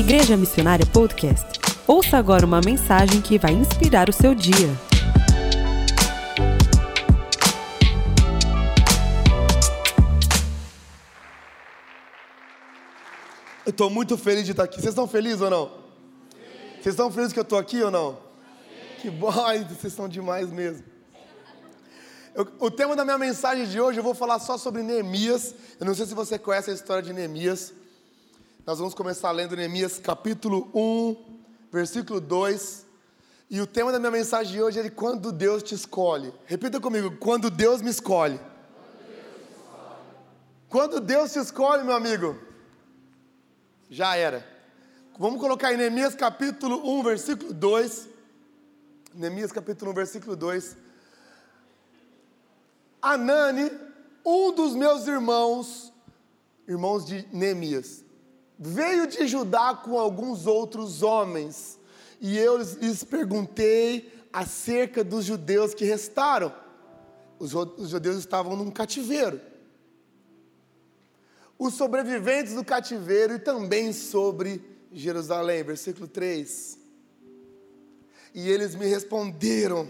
Igreja Missionária Podcast. Ouça agora uma mensagem que vai inspirar o seu dia. Eu estou muito feliz de estar aqui. Vocês estão felizes ou não? Vocês estão felizes que eu estou aqui ou não? Que bom, vocês são demais mesmo. Eu, o tema da minha mensagem de hoje eu vou falar só sobre Neemias. Eu não sei se você conhece a história de Neemias. Nós vamos começar lendo Neemias capítulo 1, versículo 2. E o tema da minha mensagem de hoje é de quando Deus te escolhe. Repita comigo, quando Deus me escolhe. Quando Deus te escolhe, meu amigo, já era. Vamos colocar em Neemias capítulo 1, versículo 2. Neemias capítulo 1, versículo 2. Anani, um dos meus irmãos, irmãos de Neemias, veio de Judá com alguns outros homens, e eu lhes perguntei acerca dos judeus que restaram. Os, judeus estavam num cativeiro. Os sobreviventes do cativeiro e também sobre Jerusalém, versículo 3. E eles me responderam: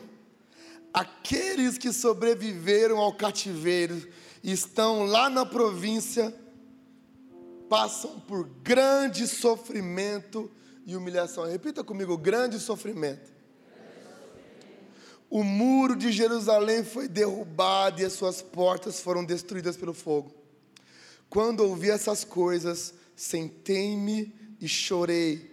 aqueles que sobreviveram ao cativeiro estão lá na província passam por grande sofrimento e humilhação. Repita comigo: grande sofrimento. O muro de Jerusalém foi derrubado e as suas portas foram destruídas pelo fogo. Quando ouvi essas coisas, sentei-me e chorei.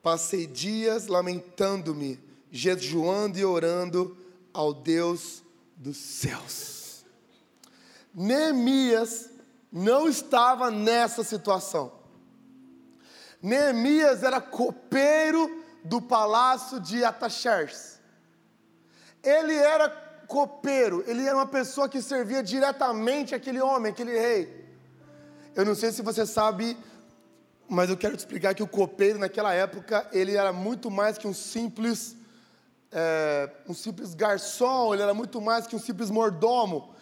Passei dias lamentando-me, jejuando e orando ao Deus dos céus. Neemias não estava nessa situação. Neemias era copeiro do palácio de Ataxerxes. Ele era copeiro, ele era uma pessoa que servia diretamente aquele homem, aquele rei. Eu não sei se você sabe, mas eu quero te explicar que o copeiro naquela época ele era muito mais que um simples é, um simples garçom, ele era muito mais que um simples mordomo.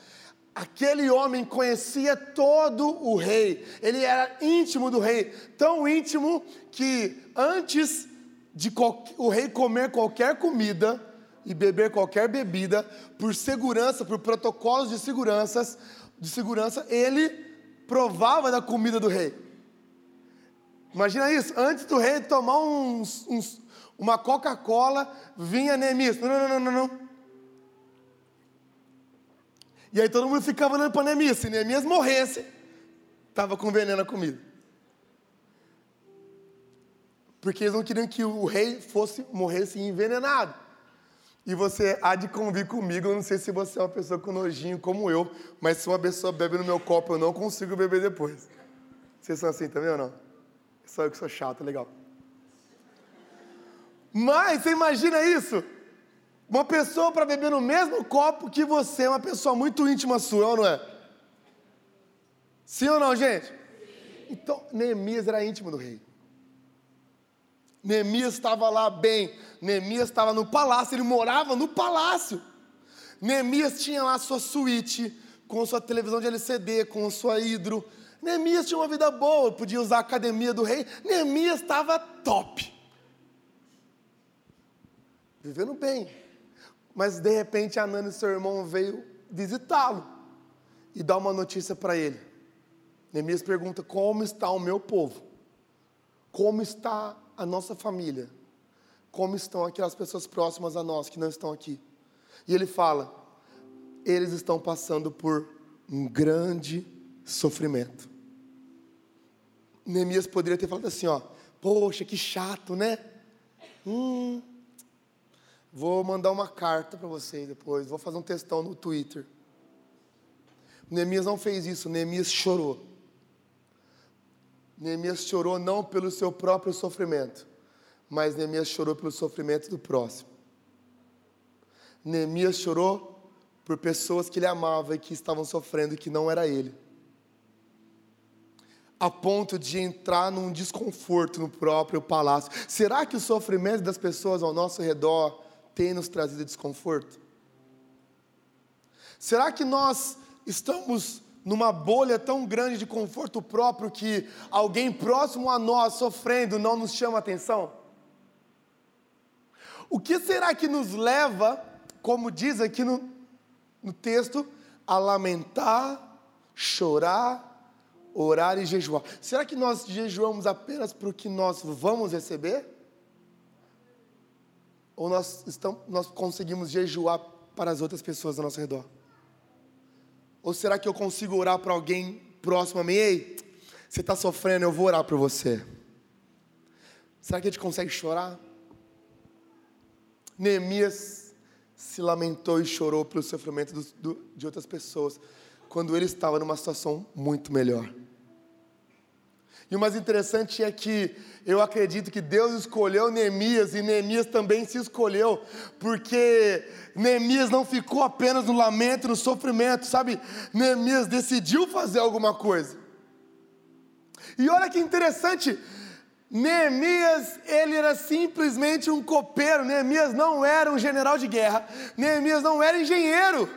Aquele homem conhecia todo o rei, ele era íntimo do rei, tão íntimo que antes de o rei comer qualquer comida e beber qualquer bebida, por segurança, por protocolos de segurança, de segurança, ele provava da comida do rei. Imagina isso, antes do rei tomar uns, uns uma Coca-Cola, vinha Neemias. Não, não, não, não, não. E aí todo mundo ficava olhando para Neemias. Se Neemias morresse, estava com veneno a comida. Porque eles não queriam que o rei fosse morresse envenenado. E você há de convir comigo, eu não sei se você é uma pessoa com nojinho como eu, mas se uma pessoa bebe no meu copo, eu não consigo beber depois. Vocês são assim também ou não? Só eu que sou chato, legal. Mas você imagina isso? Uma pessoa para beber no mesmo copo que você, é uma pessoa muito íntima sua, ou não é? Sim ou não, gente? Então, Neemias era íntimo do rei. Neemias estava lá bem. Neemias estava no palácio, ele morava no palácio. Neemias tinha lá sua suíte, com sua televisão de LCD, com sua hidro. Neemias tinha uma vida boa, podia usar a academia do rei. Neemias estava top vivendo bem. Mas de repente Anani, seu irmão, veio visitá-lo e dar uma notícia para ele. Neemias pergunta: Como está o meu povo? Como está a nossa família? Como estão aquelas pessoas próximas a nós que não estão aqui? E ele fala: Eles estão passando por um grande sofrimento. Neemias poderia ter falado assim: ó, Poxa, que chato, né? Hum, Vou mandar uma carta para vocês depois, vou fazer um textão no Twitter. Neemias não fez isso, Neemias chorou. Neemias chorou não pelo seu próprio sofrimento, mas Neemias chorou pelo sofrimento do próximo. Neemias chorou por pessoas que ele amava e que estavam sofrendo e que não era ele. A ponto de entrar num desconforto no próprio palácio. Será que o sofrimento das pessoas ao nosso redor tem nos trazido desconforto? Será que nós estamos numa bolha tão grande de conforto próprio que alguém próximo a nós sofrendo não nos chama atenção? O que será que nos leva, como diz aqui no, no texto, a lamentar, chorar, orar e jejuar? Será que nós jejuamos apenas para o que nós vamos receber? Ou nós, estamos, nós conseguimos jejuar para as outras pessoas ao nosso redor? Ou será que eu consigo orar para alguém próximo a mim? Ei, você está sofrendo, eu vou orar por você. Será que a gente consegue chorar? Neemias se lamentou e chorou pelo sofrimento do, do, de outras pessoas, quando ele estava numa situação muito melhor. E o mais interessante é que eu acredito que Deus escolheu Neemias e Neemias também se escolheu, porque Neemias não ficou apenas no lamento, no sofrimento, sabe? Neemias decidiu fazer alguma coisa. E olha que interessante, Neemias, ele era simplesmente um copeiro, Neemias não era um general de guerra, Neemias não era engenheiro.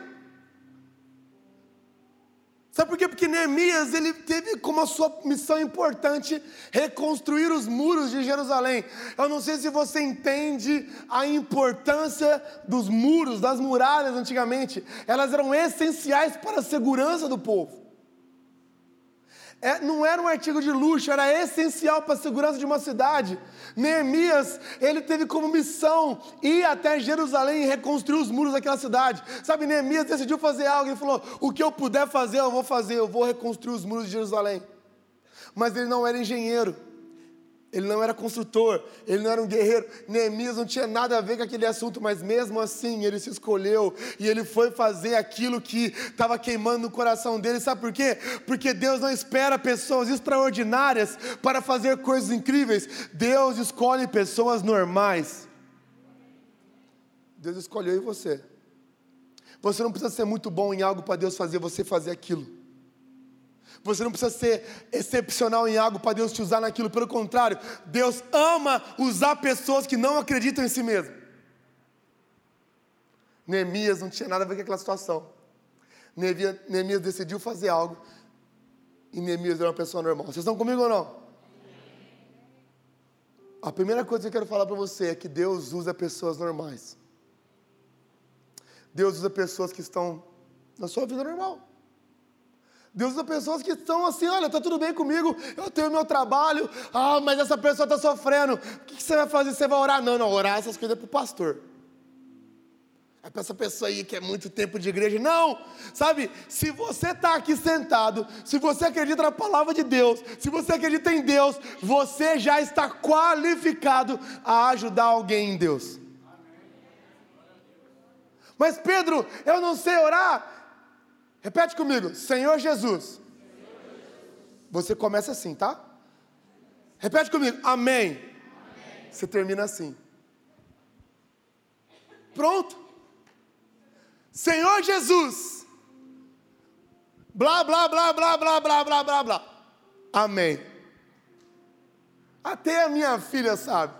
Sabe por quê? Porque Neemias ele teve como a sua missão importante reconstruir os muros de Jerusalém. Eu não sei se você entende a importância dos muros, das muralhas antigamente. Elas eram essenciais para a segurança do povo. É, não era um artigo de luxo, era essencial para a segurança de uma cidade. Neemias, ele teve como missão ir até Jerusalém e reconstruir os muros daquela cidade. Sabe, Neemias decidiu fazer algo, ele falou: o que eu puder fazer, eu vou fazer, eu vou reconstruir os muros de Jerusalém. Mas ele não era engenheiro. Ele não era construtor, ele não era um guerreiro. Neemias não tinha nada a ver com aquele assunto, mas mesmo assim ele se escolheu e ele foi fazer aquilo que estava queimando no coração dele. Sabe por quê? Porque Deus não espera pessoas extraordinárias para fazer coisas incríveis. Deus escolhe pessoas normais. Deus escolheu você. Você não precisa ser muito bom em algo para Deus fazer você fazer aquilo. Você não precisa ser excepcional em algo para Deus te usar naquilo. Pelo contrário, Deus ama usar pessoas que não acreditam em si mesmo. Neemias não tinha nada a ver com aquela situação. Neemias decidiu fazer algo. E Neemias era uma pessoa normal. Vocês estão comigo ou não? A primeira coisa que eu quero falar para você é que Deus usa pessoas normais. Deus usa pessoas que estão na sua vida normal. Deus usa pessoas que estão assim, olha, está tudo bem comigo, eu tenho meu trabalho, ah, mas essa pessoa está sofrendo, o que, você vai fazer? Você vai orar? Não, não, orar essas coisas é para o pastor. É para essa pessoa aí que é muito tempo de igreja. Não, sabe, se você está aqui sentado, se você acredita na palavra de Deus, se você acredita em Deus, você já está qualificado a ajudar alguém em Deus. Mas Pedro, eu não sei orar. Repete comigo, Senhor Jesus. Você começa assim, tá? Repete comigo, amém. Você termina assim. Pronto. Senhor Jesus. Blá, blá, blá, blá, blá, blá, blá, blá, blá. Amém. Até a minha filha sabe.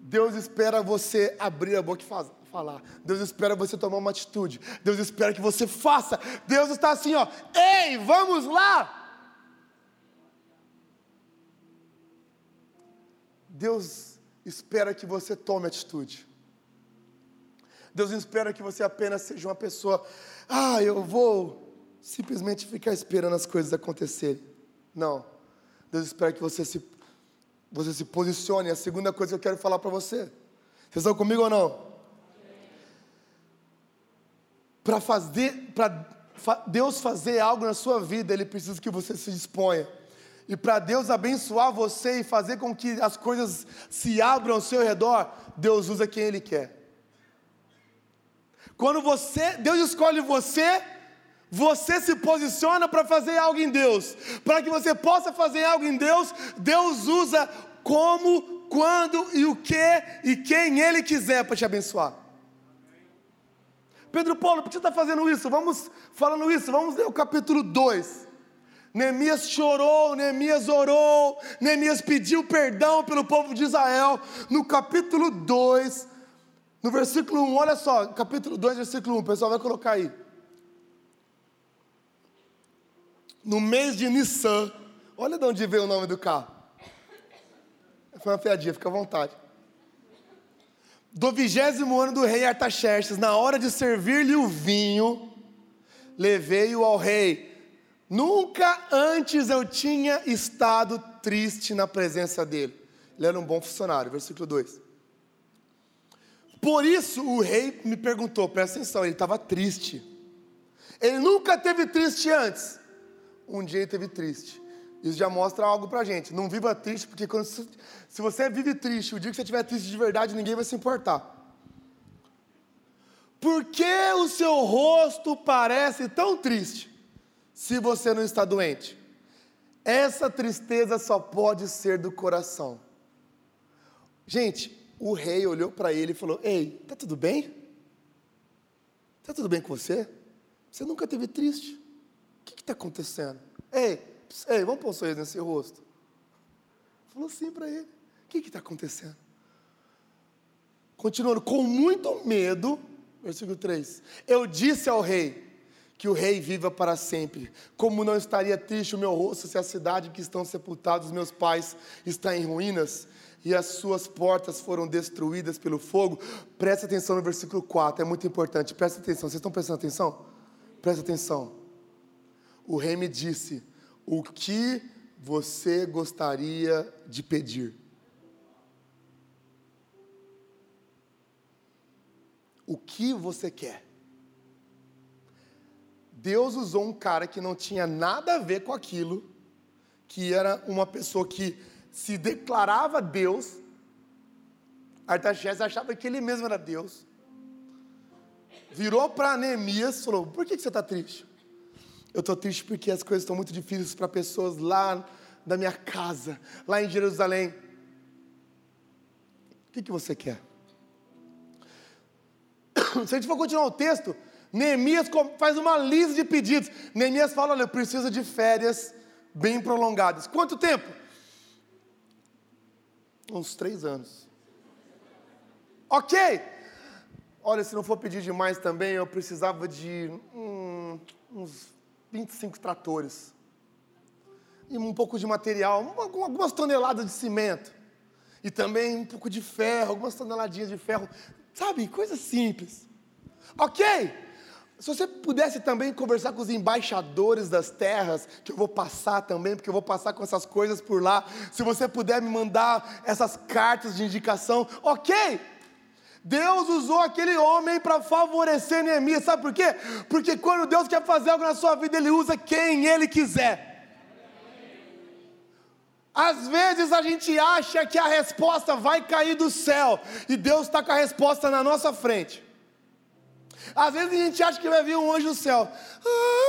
Deus espera você abrir a boca e fazer falar. Deus espera você tomar uma atitude. Deus espera que você faça. Deus está assim, ó. Ei, vamos lá! Deus espera que você tome atitude. Deus espera que você apenas seja uma pessoa, ah, eu vou simplesmente ficar esperando as coisas acontecerem. Não. Deus espera que você se, você se posicione. A segunda coisa que eu quero falar para você. Vocês estão comigo ou não? Para fazer, para Deus fazer algo na sua vida, Ele precisa que você se disponha. E para Deus abençoar você e fazer com que as coisas se abram ao seu redor, Deus usa quem Ele quer. Quando você, Deus escolhe você, você se posiciona para fazer algo em Deus. Para que você possa fazer algo em Deus, Deus usa como, quando e o que e quem Ele quiser para te abençoar. Pedro Paulo, por que você está fazendo isso? Vamos falando isso, vamos ler o capítulo 2. Neemias chorou, Neemias orou, Neemias pediu perdão pelo povo de Israel. No capítulo 2, no versículo 1, olha só, capítulo 2, versículo 1, o pessoal vai colocar aí. no mês de Nissan, olha de onde veio o nome do carro. Foi uma piadinha, fica à vontade. Do vigésimo ano do rei Artaxerxes, na hora de servir-lhe o vinho, levei-o ao rei. Nunca antes eu tinha estado triste na presença dele. Ele era um bom funcionário, versículo 2. Por isso o rei me perguntou, presta atenção, ele estava triste. Ele nunca teve triste antes. Um dia ele teve triste. Isso já mostra algo pra gente. Não viva triste, porque quando, se você vive triste, o dia que você estiver triste de verdade, ninguém vai se importar. Por que o seu rosto parece tão triste se você não está doente? Essa tristeza só pode ser do coração. Gente, o rei olhou para ele e falou: Ei, tá tudo bem? Tá tudo bem com você? Você nunca teve triste? O que está acontecendo? Ei, ei, vamos pôr um sorriso nesse rosto. Falou assim para ele: O que está acontecendo? Continuando, com muito medo, versículo 3: Eu disse ao rei que o rei viva para sempre. Como não estaria triste o meu rosto se a cidade que estão sepultados meus pais está em ruínas? e as suas portas foram destruídas pelo fogo. Presta atenção no versículo 4, é muito importante. Presta atenção, vocês estão prestando atenção? Presta atenção. O rei me disse: O que você gostaria de pedir? O que você quer? Deus usou um cara que não tinha nada a ver com aquilo, que era uma pessoa que se declarava Deus, Artaxerxes achava que ele mesmo era Deus. Virou para Neemias e falou: Por que, que você está triste? Eu estou triste porque as coisas estão muito difíceis para pessoas lá da minha casa, lá em Jerusalém. O que, que você quer? Se a gente for continuar o texto, Neemias faz uma lista de pedidos. Neemias fala: Olha, eu preciso de férias bem prolongadas. Quanto tempo? Uns três anos. Ok. Olha, se não for pedir demais também, eu precisava de hum, uns 25 tratores. E um pouco de material, algumas toneladas de cimento. E também um pouco de ferro, algumas toneladinhas de ferro. Sabe, coisa simples. Ok. Se você pudesse também conversar com os embaixadores das terras, que eu vou passar também, porque eu vou passar com essas coisas por lá. Se você puder me mandar essas cartas de indicação, ok. Deus usou aquele homem para favorecer Neemias, sabe por quê? Porque quando Deus quer fazer algo na sua vida, Ele usa quem Ele quiser. Às vezes a gente acha que a resposta vai cair do céu, e Deus está com a resposta na nossa frente. Às vezes a gente acha que vai vir um anjo do céu. Ah,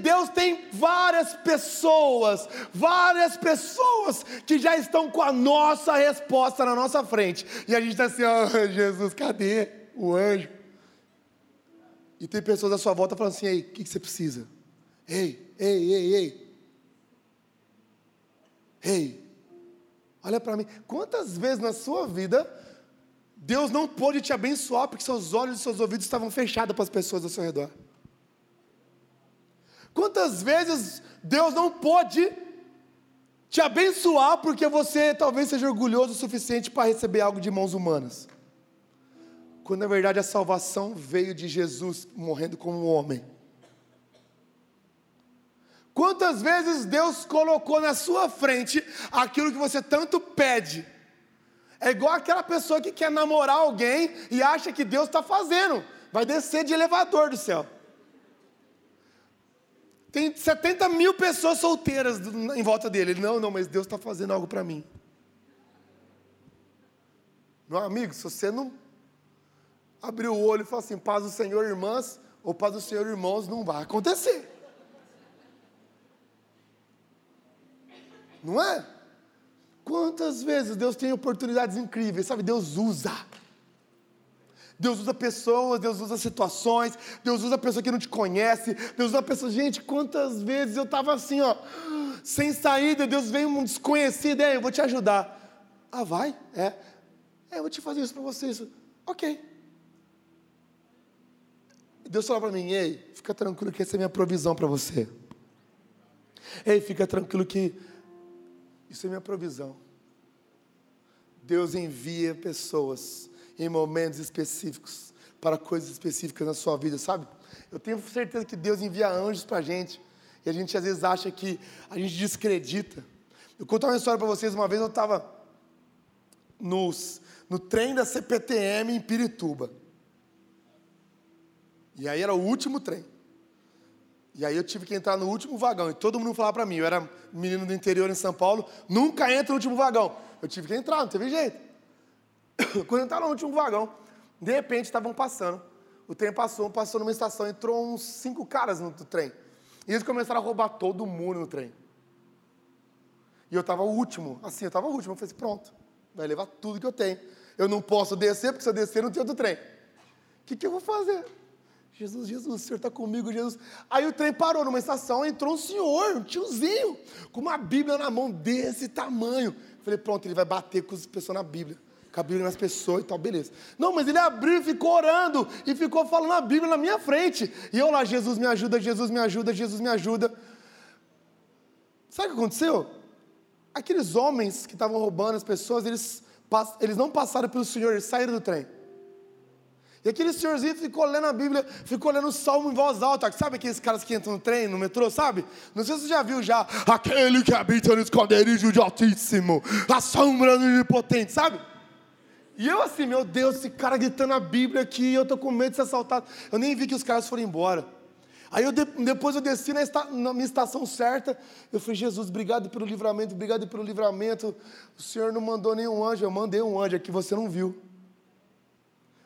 Deus tem várias pessoas, várias pessoas que já estão com a nossa resposta na nossa frente. E a gente está assim, oh, Jesus, cadê o anjo? E tem pessoas à sua volta falando assim, ei, o que, que você precisa? Ei, ei, ei, ei. Ei, Olha para mim. Quantas vezes na sua vida Deus não pôde te abençoar porque seus olhos e seus ouvidos estavam fechados para as pessoas ao seu redor? Quantas vezes Deus não pôde te abençoar porque você talvez seja orgulhoso o suficiente para receber algo de mãos humanas? Quando na verdade a salvação veio de Jesus morrendo como homem. Quantas vezes Deus colocou na sua frente aquilo que você tanto pede? É igual aquela pessoa que quer namorar alguém e acha que Deus está fazendo, vai descer de elevador do céu. Tem 70 mil pessoas solteiras em volta dele. Ele, não, não, mas Deus está fazendo algo para mim. Meu amigo, se você não abrir o olho e falar assim, paz do Senhor, irmãs, ou paz do Senhor, irmãos, não vai acontecer. Não é? Quantas vezes Deus tem oportunidades incríveis, sabe? Deus usa. Deus usa pessoas, Deus usa situações, Deus usa pessoa que não te conhece, Deus usa pessoas. Gente, quantas vezes eu estava assim, ó, sem saída, Deus vem um desconhecido, é, eu vou te ajudar. Ah, vai? É. É, eu vou te fazer isso para vocês. Ok. Deus falou para mim: Ei, fica tranquilo que essa é minha provisão para você. Ei, fica tranquilo que isso é minha provisão. Deus envia pessoas em momentos específicos para coisas específicas na sua vida, sabe? Eu tenho certeza que Deus envia anjos para a gente e a gente às vezes acha que a gente descredita. Eu conto uma história para vocês. Uma vez eu estava no trem da CPTM em Pirituba. E aí era o último trem. E aí eu tive que entrar no último vagão. E todo mundo falava para mim, eu era menino do interior em São Paulo, nunca entra no último vagão. Eu tive que entrar, não teve jeito. Quando eu estava no último vagão, de repente estavam passando. O trem passou, passou numa estação, entrou uns cinco caras no trem. E eles começaram a roubar todo mundo no trem. E eu estava o último, assim, eu estava o último. Eu falei assim, pronto, vai levar tudo que eu tenho. Eu não posso descer, porque se eu descer não tem outro trem. O que, que eu vou fazer? Jesus, Jesus, o Senhor está comigo, Jesus. Aí o trem parou numa estação, entrou um senhor, um tiozinho, com uma Bíblia na mão desse tamanho. Eu falei, pronto, ele vai bater com as pessoas na Bíblia, com a Bíblia nas pessoas e tal, beleza. Não, mas ele abriu e ficou orando, e ficou falando a Bíblia na minha frente. E eu lá, Jesus me ajuda, Jesus me ajuda, Jesus me ajuda. Sabe o que aconteceu? Aqueles homens que estavam roubando as pessoas, eles, eles não passaram pelo Senhor, eles saíram do trem. E aquele senhorzinho ficou lendo a Bíblia, ficou lendo o salmo em voz alta. Sabe aqueles caras que entram no trem, no metrô, sabe? Não sei se você já viu já. Aquele que habita no esconderijo de Altíssimo, a sombra do Onipotente, sabe? E eu assim, meu Deus, esse cara gritando a Bíblia aqui, eu tô com medo de ser assaltado. Eu nem vi que os caras foram embora. Aí eu, depois eu desci na, esta, na, minha estação certa. Eu falei, Jesus, obrigado pelo livramento, obrigado pelo livramento. O Senhor não mandou nenhum anjo, eu mandei um anjo aqui, você não viu.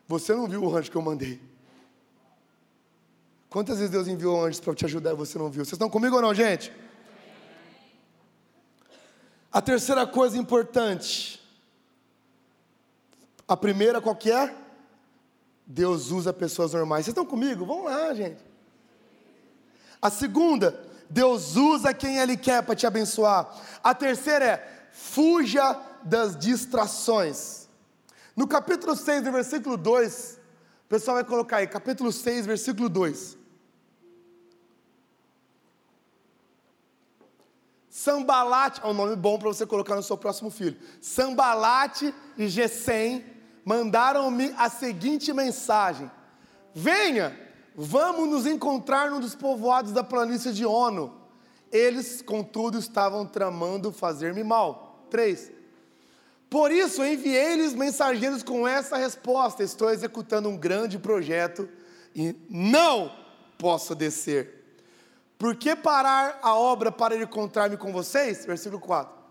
Você não viu o anjo que eu mandei. Quantas vezes Deus enviou anjos para te ajudar e você não viu? Vocês estão comigo ou não, gente? A terceira coisa importante. A primeira qual que é? Deus usa pessoas normais. Vocês estão comigo? Vamos lá, gente. A segunda, Deus usa quem Ele quer para te abençoar. A terceira é, fuja das distrações. No capítulo 6, no versículo 2, o pessoal vai colocar aí, capítulo 6, versículo 2. Sambalate, é um nome bom para você colocar no seu próximo filho. Sambalate e Gesem mandaram-me a seguinte mensagem: Venha, vamos nos encontrar num dos povoados da planície de Ono. Eles, contudo, estavam tramando fazer-me mal. 3. Por isso enviei-lhes mensageiros com essa resposta: Estou executando um grande projeto e não posso descer. Por que parar a obra para encontrar-me com vocês? Versículo 4.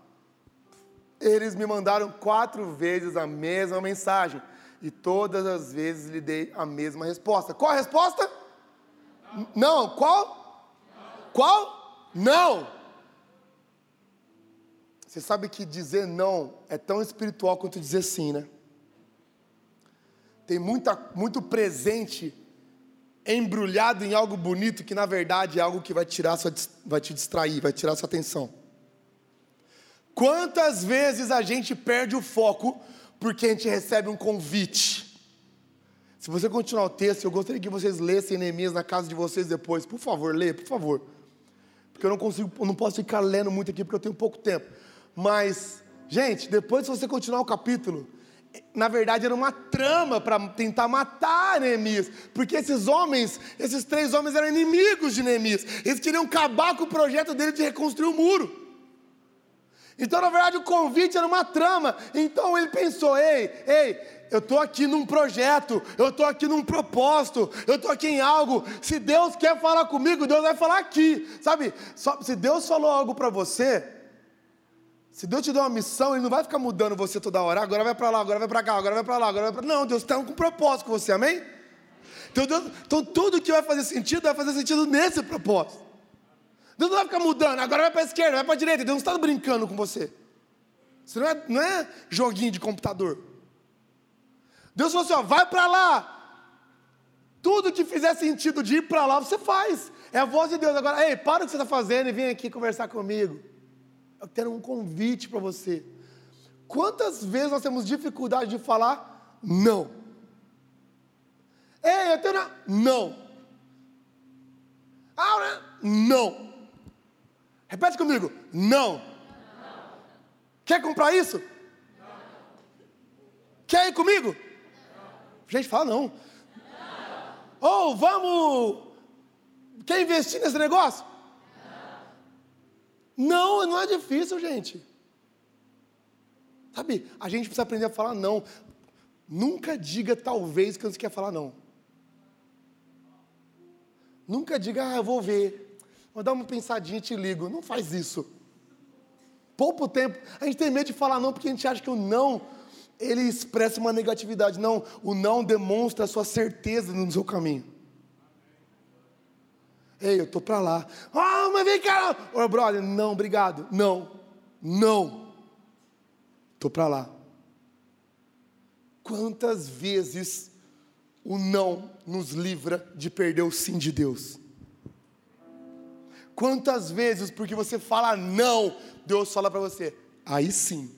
Eles me mandaram quatro vezes a mesma mensagem e todas as vezes lhe dei a mesma resposta. Qual a resposta? Não. não. Qual? Não. Qual? Não. Você sabe que dizer não é tão espiritual quanto dizer sim, né? Tem muita, muito presente embrulhado em algo bonito que na verdade é algo que vai tirar sua, vai te distrair, vai tirar sua atenção. Quantas vezes a gente perde o foco porque a gente recebe um convite? Se você continuar o texto, eu gostaria que vocês lessem Neemias na casa de vocês depois. Por favor, lê, por favor. Porque eu não consigo, eu não posso ficar lendo muito aqui porque eu tenho pouco tempo. Mas, gente, depois se você continuar o capítulo, na verdade era uma trama para tentar matar Neemias, porque esses homens, esses três homens eram inimigos de Neemias, eles queriam acabar com o projeto dele de reconstruir o muro. Então, na verdade, o convite era uma trama. Então ele pensou: ei, ei, eu estou aqui num projeto, eu estou aqui num propósito, eu estou aqui em algo. Se Deus quer falar comigo, Deus vai falar aqui, sabe? Se Deus falou algo para você, se Deus te deu uma missão, Ele não vai ficar mudando você toda hora. Agora vai para lá, agora vai para cá, agora vai para lá, agora vai para Não, Deus está com um propósito com você, amém? Então, Deus, então tudo que vai fazer sentido, vai fazer sentido nesse propósito. Deus não vai ficar mudando, agora vai para a esquerda, vai para a direita. Deus não está brincando com você. Isso não é, não é joguinho de computador. Deus falou assim: ó, vai para lá. Tudo que fizer sentido de ir para lá, você faz. É a voz de Deus. Agora, ei, para o que você está fazendo e vem aqui conversar comigo eu quero um convite para você. Quantas vezes nós temos dificuldade de falar não? Ei, eu tenho. Não. Ah, não. Repete comigo. Não. não. Quer comprar isso? Não. Quer ir comigo? Não. Gente, fala não. Ou vamos. Quer investir nesse negócio? Não, não é difícil, gente. Sabe, a gente precisa aprender a falar não. Nunca diga talvez que você quer falar não. Nunca diga, ah, eu vou ver. Vou dar uma pensadinha e te ligo. Não faz isso. Pouco tempo. A gente tem medo de falar não porque a gente acha que o não ele expressa uma negatividade. Não, o não demonstra a sua certeza no seu caminho. Ei, eu tô para lá. Ah, oh, mas vem cá. Ô, oh, brother, não, obrigado. Não, não. Tô para lá. Quantas vezes o não nos livra de perder o sim de Deus? Quantas vezes, porque você fala não, Deus fala para você, aí sim.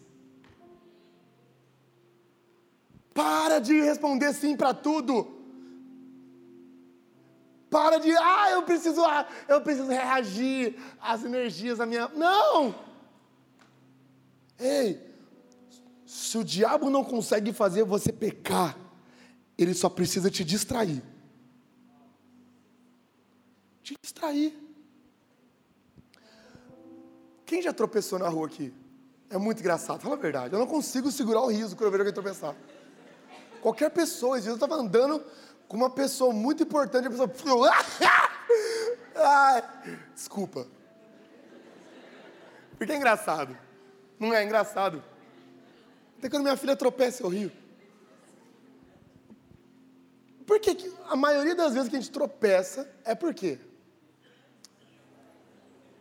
Para de responder sim para tudo. Para de, ah, eu preciso, ah, eu preciso reagir às energias da minha. Não! Ei, se o diabo não consegue fazer você pecar, ele só precisa te distrair. Te distrair. Quem já tropeçou na rua aqui? É muito engraçado, fala a verdade. Eu não consigo segurar o riso quando eu vejo alguém tropeçar. Qualquer pessoa, eu estava andando com uma pessoa muito importante, a pessoa. Desculpa. Porque é engraçado. Não é engraçado. Até quando minha filha tropeça, eu rio. Por que a maioria das vezes que a gente tropeça é por quê?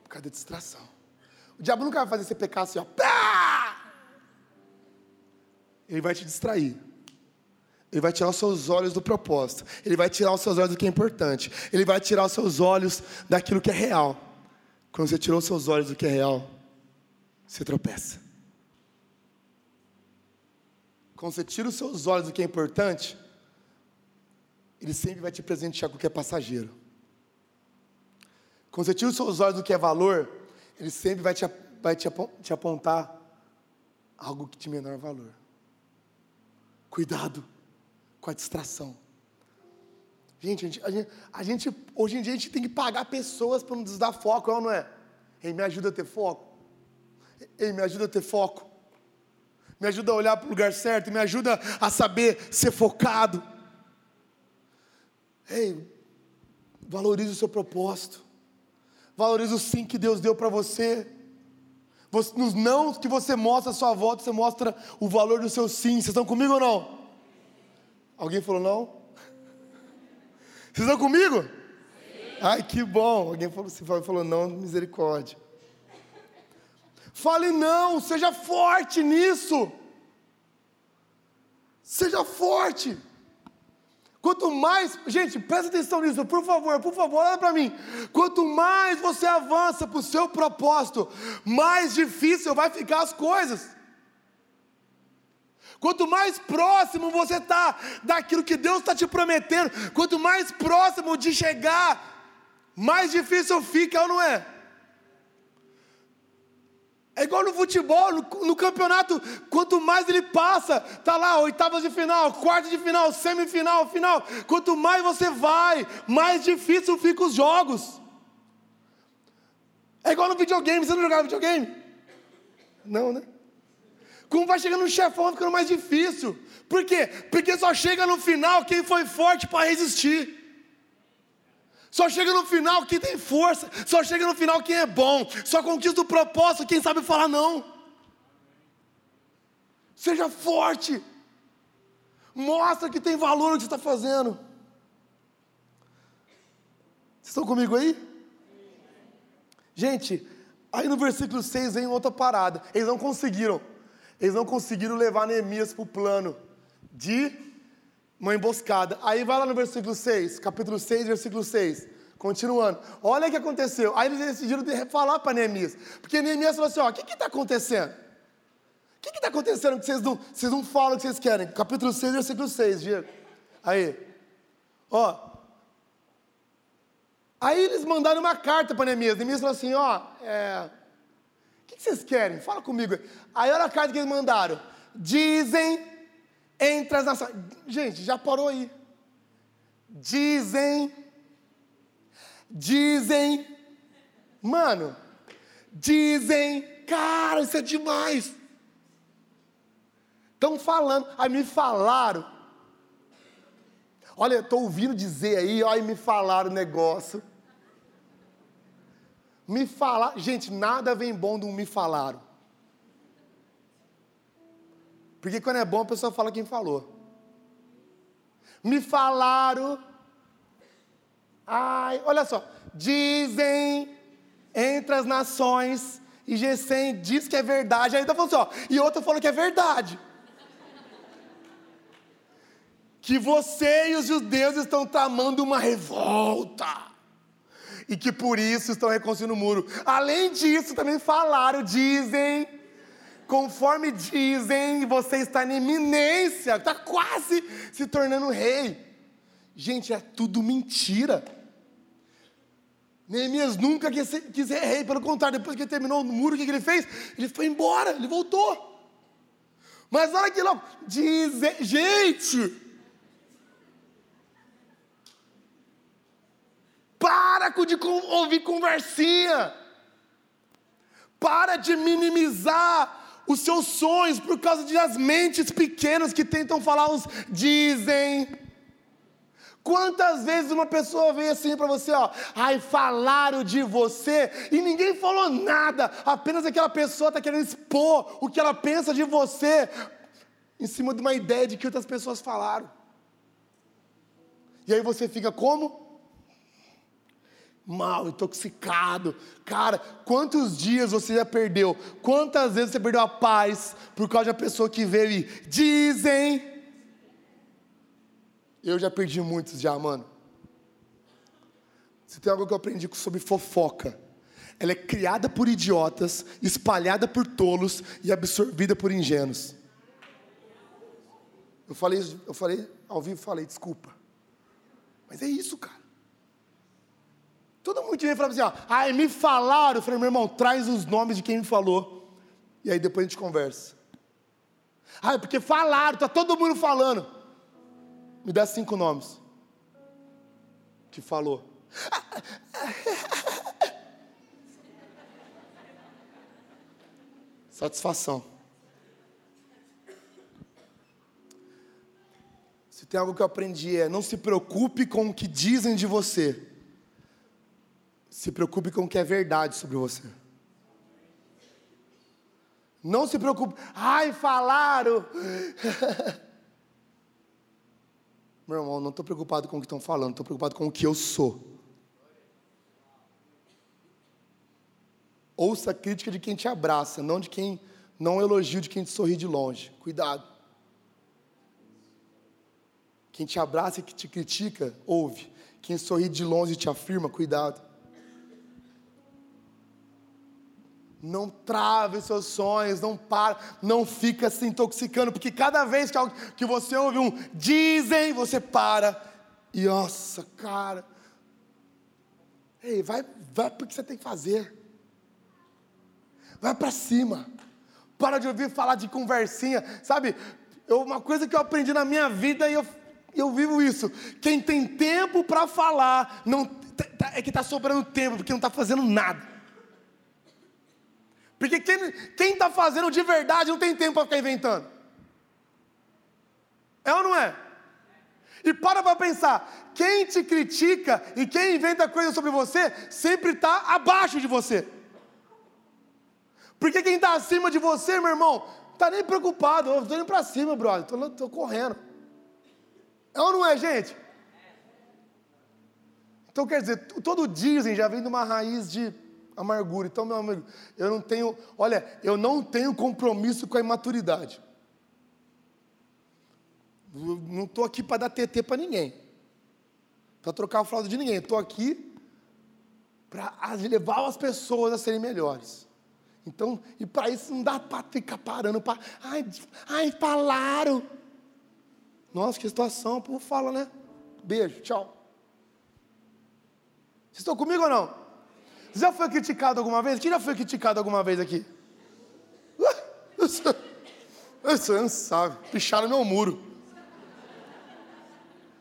Por causa da distração. O diabo nunca vai fazer você pecar assim, ó. Ele vai te distrair. Ele vai tirar os seus olhos do propósito. Ele vai tirar os seus olhos do que é importante. Ele vai tirar os seus olhos daquilo que é real. Quando você tirou os seus olhos do que é real, você tropeça. Quando você tira os seus olhos do que é importante, ele sempre vai te presentear com o que é passageiro. Quando você tira os seus olhos do que é valor, ele sempre vai te, vai te, te apontar algo que de menor valor. Cuidado com a distração. Gente, a gente, a gente, a gente hoje em dia a gente tem que pagar pessoas para nos dar foco, ou não é? Ei, me ajuda a ter foco. Ei, me ajuda a ter foco. Me ajuda a olhar para o lugar certo, me ajuda a saber ser focado. Ei, valorize o seu propósito. Valorize o sim que Deus deu para você. Nos não que você mostra a sua volta, você mostra o valor do seu sim. Vocês estão comigo ou não? Alguém falou não? Vocês estão comigo? Sim. Ai, que bom. Alguém falou, falou não, misericórdia. Fale não, seja forte nisso. Seja forte. Quanto mais, gente, presta atenção nisso, por favor, por favor, olha para mim. Quanto mais você avança para o seu propósito, mais difícil vai ficar as coisas. Quanto mais próximo você está daquilo que Deus está te prometendo, quanto mais próximo de chegar, mais difícil fica, ou não é? É igual no futebol, no, no, campeonato, quanto mais ele passa, tá lá, oitavas de final, quartas de final, semifinal, final. Quanto mais você vai, mais difícil ficam os jogos. É igual no videogame, você não jogava videogame? Não, né? Como vai chegando no chefão, ficando mais difícil. Por quê? Porque só chega no final quem foi forte para resistir. Só chega no final quem tem força. Só chega no final quem é bom. Só conquista o propósito quem sabe falar não. Seja forte. Mostra que tem valor no que está fazendo. Vocês estão comigo aí? Gente, aí no versículo 6 vem outra parada. Eles não conseguiram. Eles não conseguiram levar Neemias para o plano de uma emboscada. Aí vai lá no versículo 6, capítulo 6, versículo 6. Continuando. Olha o que aconteceu. Aí eles decidiram falar para Neemias. Porque Neemias falou assim: ó, o que está acontecendo? O que está acontecendo que vocês não, vocês não falam o que vocês querem? Capítulo 6, versículo 6, Diego. Aí. Ó. Aí eles mandaram uma carta para Neemias. Neemias falou assim: ó, é, o que vocês querem? Fala comigo. Aí olha a carta que eles mandaram. Dizem entre as nações. Gente, já parou aí. Dizem. Dizem. Mano, dizem. Cara, isso é demais. Estão falando. Aí me falaram. Olha, estou ouvindo dizer aí, olha, me falaram o negócio. Me falar, gente, nada vem bom do me falaram. Porque quando é bom a pessoa fala quem falou. Me falaram. Ai, olha só. Dizem entre as nações. E Gesem diz que é verdade. Aí está falando assim, ó. E outro falou que é verdade. Que você e os judeus estão tramando uma revolta. E que por isso estão reconstruindo o muro. Além disso, também falaram, dizem conforme dizem, você está em iminência, está quase se tornando rei. Gente, é tudo mentira. Neemias nunca quis ser, quis ser rei, pelo contrário, depois que ele terminou o muro, o que ele fez? Ele foi embora, ele voltou. Mas olha que louco, dizem, gente, para de ouvir conversinha, para de minimizar os seus sonhos por causa de as mentes pequenas que tentam falar os dizem. Quantas vezes uma pessoa veio assim para você, ó, ai, falaram de você e ninguém falou nada, apenas aquela pessoa está querendo expor o que ela pensa de você em cima de uma ideia de que outras pessoas falaram. E aí você fica como? Mal, intoxicado. Cara, quantos dias você já perdeu? Quantas vezes você perdeu a paz por causa da pessoa que veio e dizem? Eu já perdi muitos já, mano. Se tem algo que eu aprendi sobre fofoca, ela é criada por idiotas, espalhada por tolos e absorvida por ingênuos. Eu falei, eu falei ao vivo, falei, desculpa. Mas é isso, cara. Todo mundo vem falando assim, ó, ai, me falaram. Eu falei, meu irmão, traz os nomes de quem me falou. E aí depois a gente conversa. Ah, porque falaram, tá todo mundo falando. Me dá cinco nomes. Que falou. Satisfação. Se tem algo que eu aprendi é não se preocupe com o que dizem de você se preocupe com o que é verdade sobre você. Não se preocupe. Ai, falaram. Meu irmão, não estou preocupado com o que estão falando, estou preocupado com o que eu sou. Ouça a crítica de quem te abraça, não de quem não elogio de quem te sorri de longe. Cuidado. Quem te abraça e que te critica, ouve. Quem sorri de longe e te afirma, cuidado. Não trave seus sonhos, não para, não fica se intoxicando, porque cada vez que, que você ouve um dizem, você para e nossa, cara. Ei, vai, vai porque você tem que fazer. Vai para cima. Para de ouvir falar de conversinha, sabe? Eu, uma coisa que eu aprendi na minha vida e eu, eu vivo isso. Quem tem tempo para falar não é que está sobrando tempo porque não está fazendo nada. Porque quem está fazendo de verdade não tem tempo para ficar inventando. É ou não é? E para para pensar, quem te critica e quem inventa coisas sobre você sempre está abaixo de você. Porque quem está acima de você, meu irmão, está nem preocupado. Eu estou indo para cima, brother, estou correndo. É ou não é, gente? Então quer dizer, todo dizem já vem de uma raiz de amargura. Então, meu amigo, eu não tenho, olha, eu não tenho compromisso com a imaturidade. Eu não estou aqui para dar TT para ninguém, para trocar a fralda de ninguém. Estou aqui para levar as pessoas a serem melhores. Então, e para isso não dá para ficar parando para, ai, ai, falaram. Nossa, que situação, o povo fala, né? Beijo, tchau. Vocês estão comigo ou não? Já foi criticado alguma vez? Quem já foi criticado alguma vez aqui? Você não sabe. Picharam meu muro.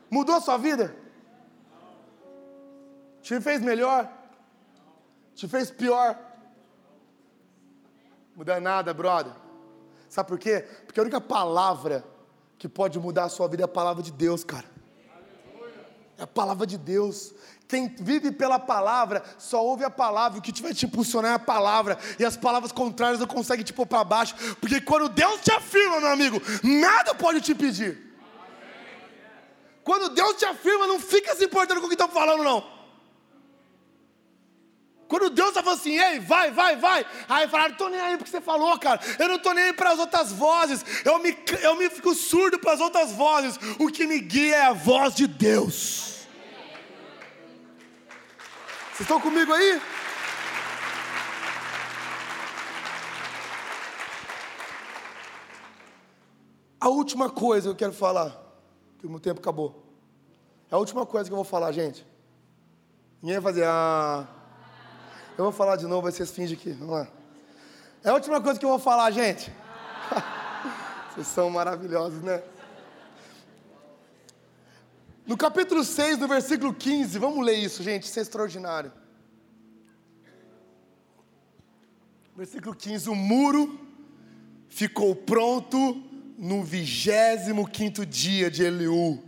Mudou a sua vida? Te fez melhor? Te fez pior? Muda nada, brother. Sabe por quê? Porque a única palavra que pode mudar a sua vida é a palavra de Deus, cara. É a palavra de Deus. Quem vive pela palavra só ouve a palavra, o que vai te impulsionar é a palavra, e as palavras contrárias não conseguem te pôr para baixo, porque quando Deus te afirma, meu amigo, nada pode te impedir. Quando Deus te afirma, não fica se importando com o que estão falando, não. Quando Deus está falando assim, ei, vai, vai, vai. Aí falaram, não estou nem aí porque você falou, cara. Eu não estou nem aí para as outras vozes. Eu me, eu me fico surdo para as outras vozes. O que me guia é a voz de Deus. Vocês estão comigo aí? A última coisa que eu quero falar, que o meu tempo acabou. É a última coisa que eu vou falar, gente. Ninguém vai fazer, ah. Eu vou falar de novo, vocês fingem que. Vamos lá. É a última coisa que eu vou falar, gente. vocês são maravilhosos, né? No capítulo 6, no versículo 15, vamos ler isso, gente, isso é extraordinário. Versículo 15: O muro ficou pronto no vigésimo quinto dia de Eliú,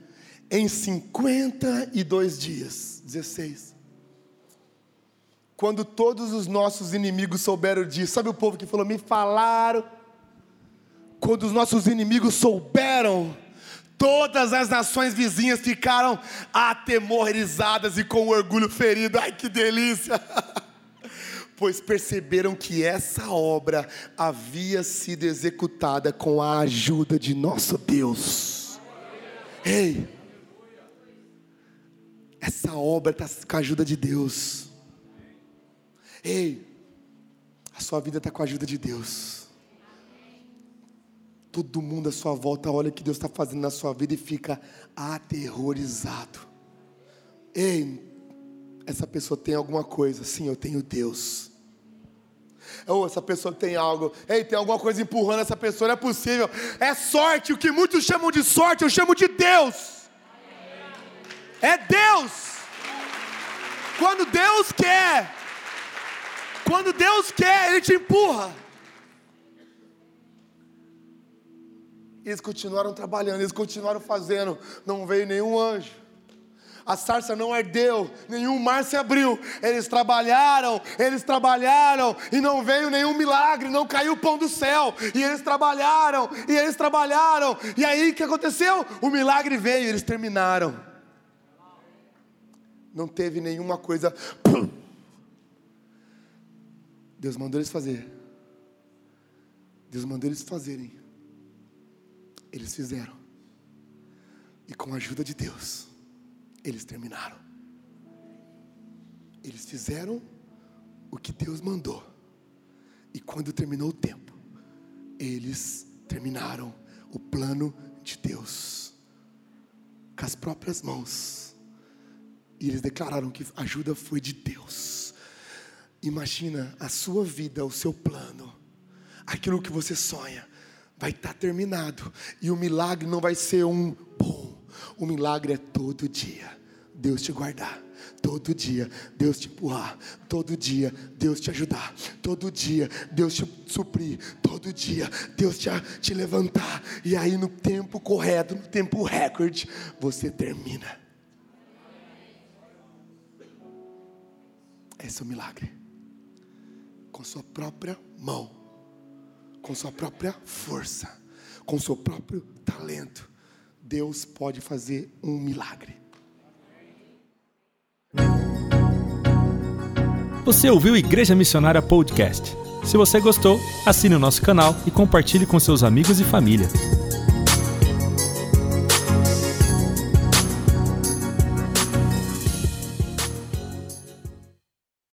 em 52 dias. 16 quando todos os nossos inimigos souberam disso. Sabe o povo que falou, me falaram? Quando os nossos inimigos souberam, todas as nações vizinhas ficaram atemorizadas e com orgulho ferido. Ai que delícia! pois perceberam que essa obra havia sido executada com a ajuda de nosso Deus. Ei, essa obra está com a ajuda de Deus. Ei, a sua vida está com a ajuda de Deus. Todo mundo à sua volta olha o que Deus está fazendo na sua vida e fica aterrorizado. Ei, essa pessoa tem alguma coisa. Sim, eu tenho Deus. Ou essa pessoa tem algo. Ei, tem alguma coisa empurrando essa pessoa. Não é possível. É sorte. O que muitos chamam de sorte, eu chamo de Deus. É Deus. Quando Deus quer, quando Deus quer, Ele te empurra. Eles continuaram trabalhando, eles continuaram fazendo. Não veio nenhum anjo. A sarça não ardeu, nenhum mar se abriu. Eles trabalharam, eles trabalharam e não veio nenhum milagre, não caiu o pão do céu. E eles trabalharam, e eles trabalharam. E aí o que aconteceu? O milagre veio, eles terminaram. Não teve nenhuma coisa. Pum, Deus mandou eles fazer. Deus mandou eles fazerem. Eles fizeram. E com a ajuda de Deus, eles terminaram. Eles fizeram o que Deus mandou. E quando terminou o tempo, eles terminaram o plano de Deus com as próprias mãos. E eles declararam que a ajuda foi de Deus. Imagina a sua vida, o seu plano, aquilo que você sonha, vai estar tá terminado. E o milagre não vai ser um bom. O milagre é todo dia. Deus te guardar. Todo dia Deus te empurrar, todo dia Deus te ajudar, todo dia Deus te suprir, todo dia Deus te, te levantar, e aí no tempo correto, no tempo recorde, você termina. Esse é o milagre com sua própria mão, com sua própria força, com seu próprio talento, Deus pode fazer um milagre. Você ouviu Igreja Missionária Podcast? Se você gostou, assine o nosso canal e compartilhe com seus amigos e família.